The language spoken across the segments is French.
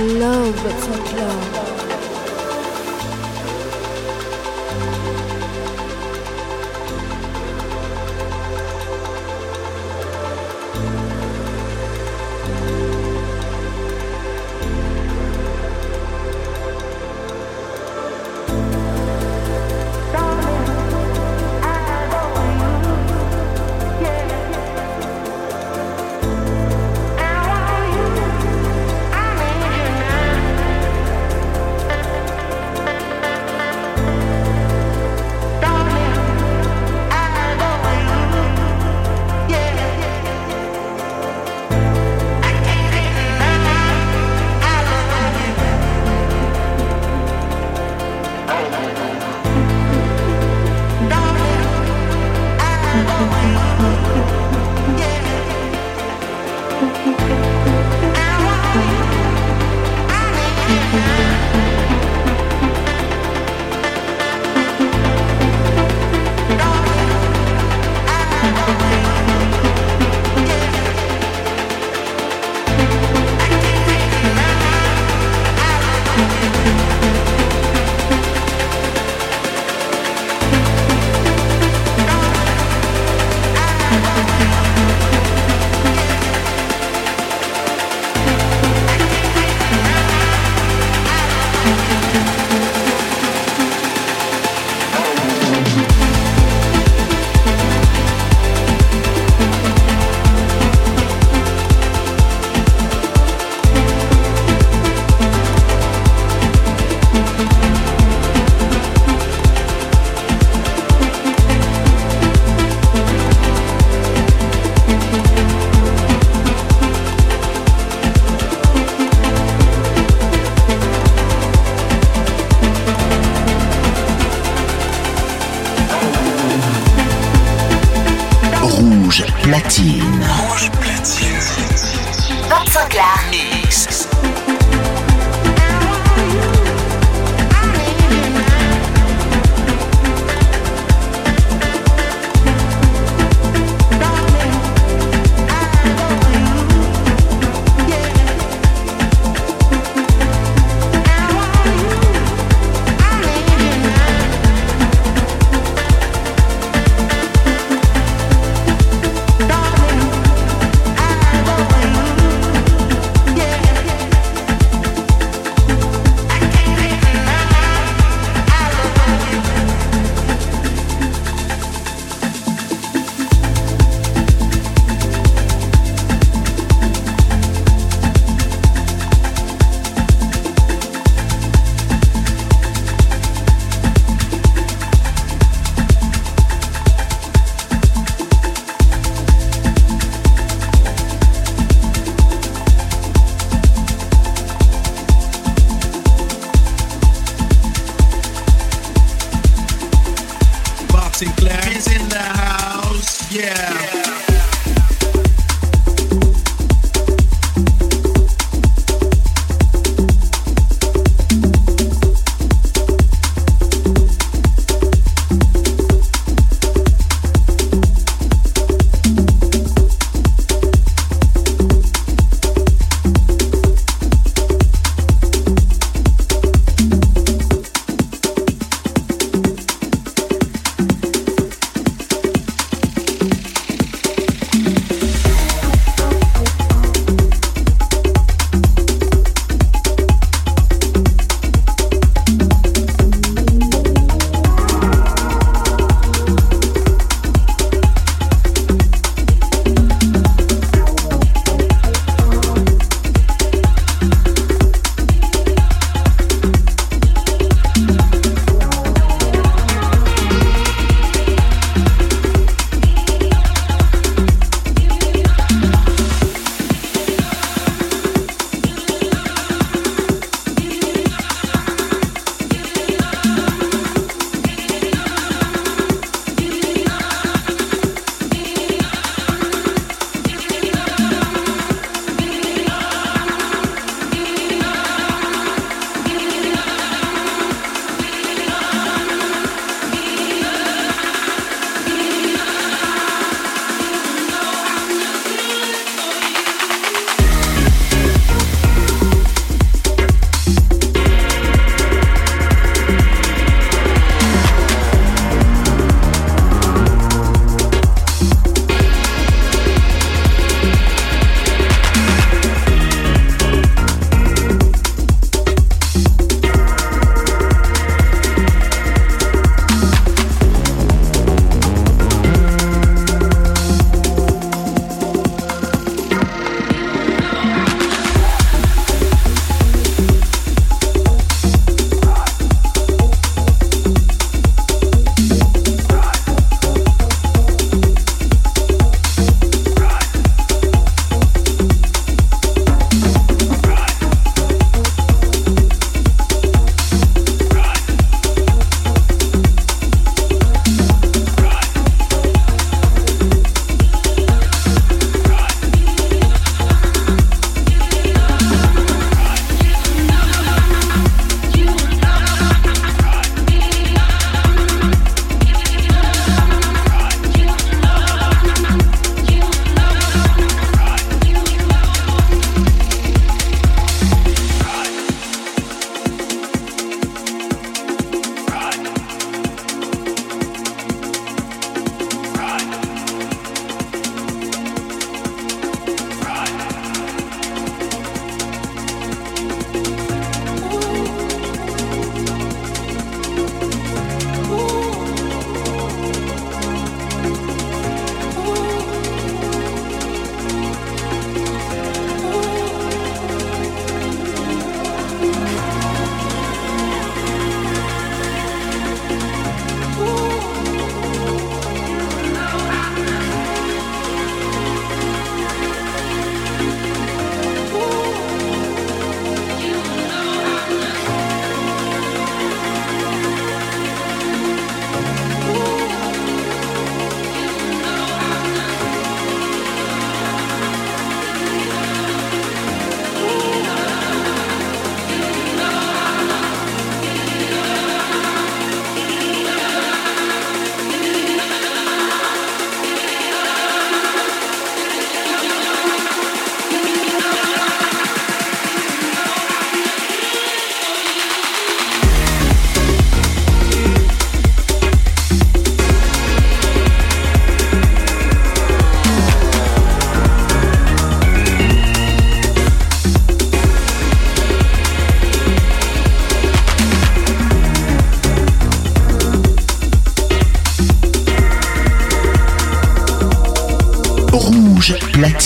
love Bob Sinclair.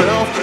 Myself.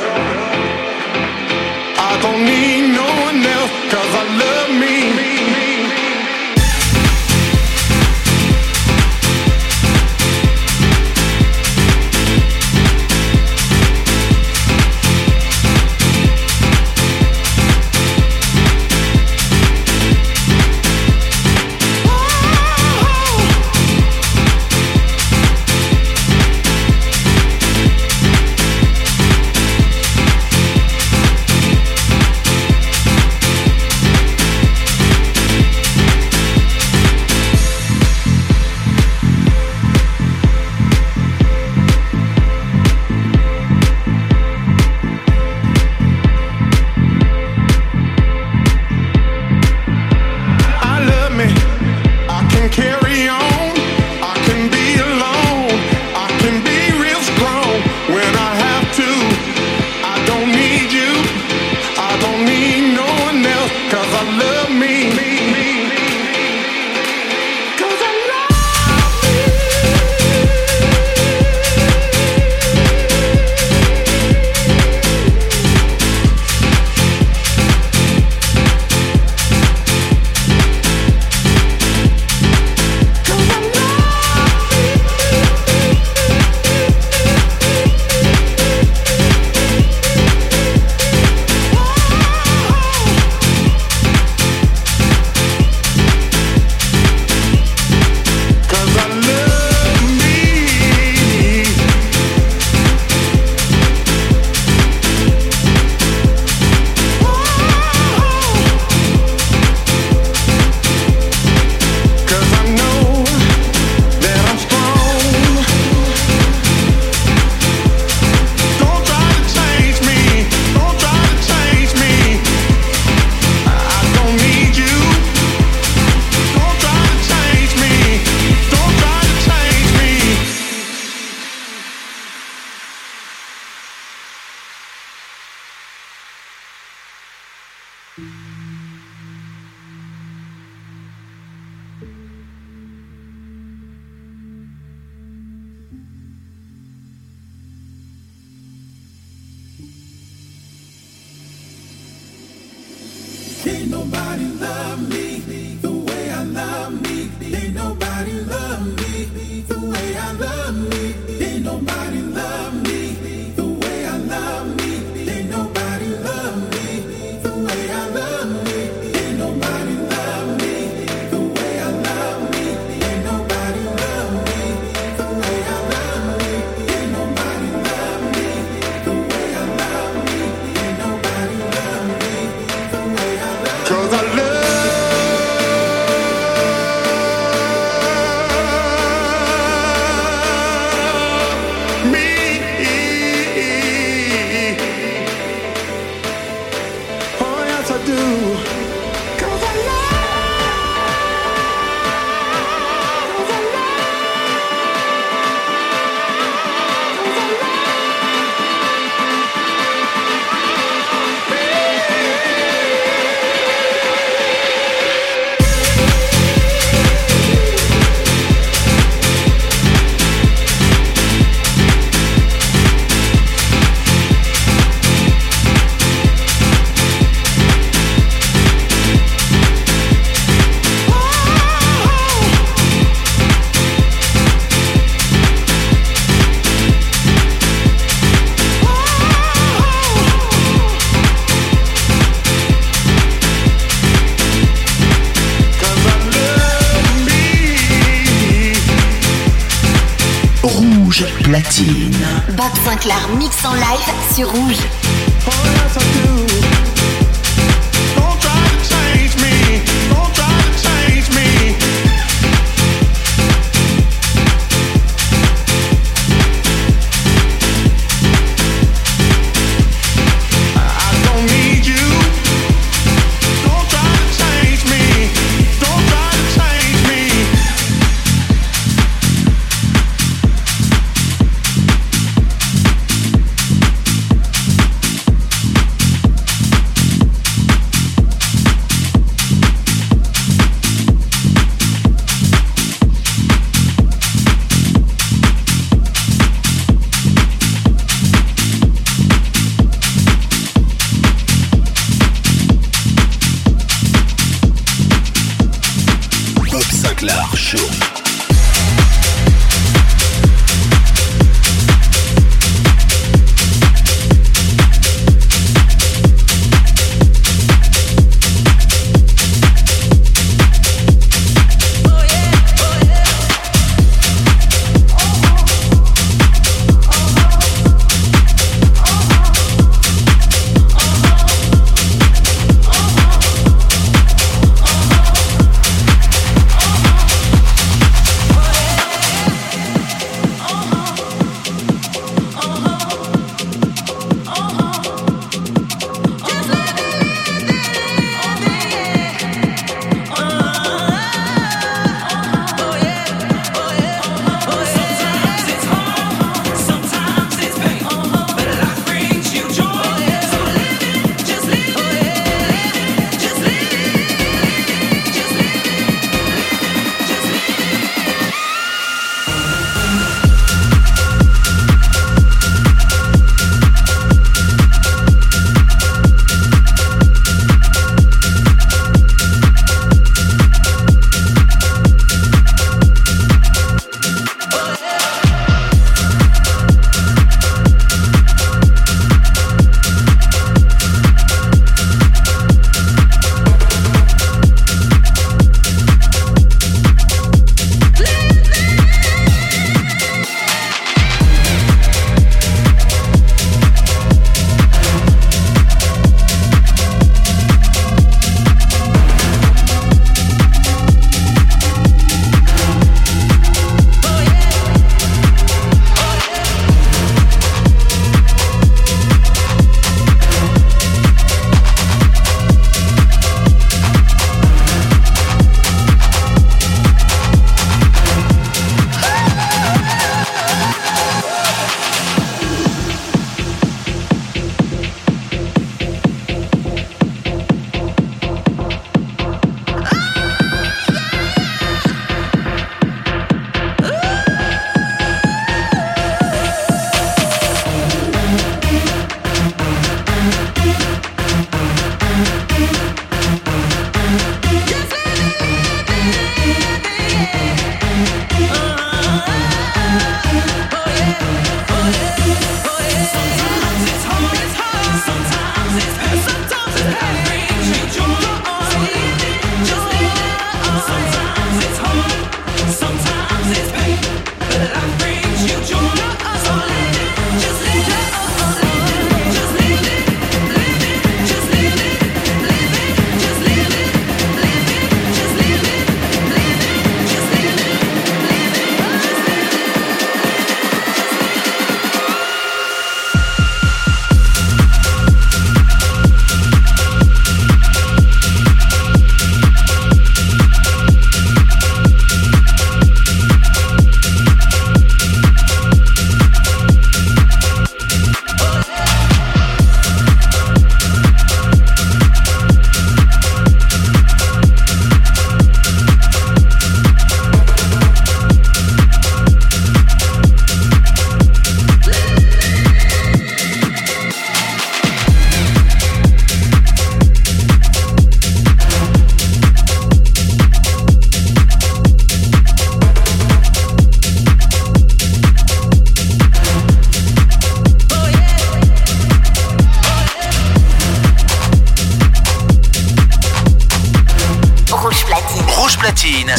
Rouge.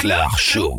Sinclair Show.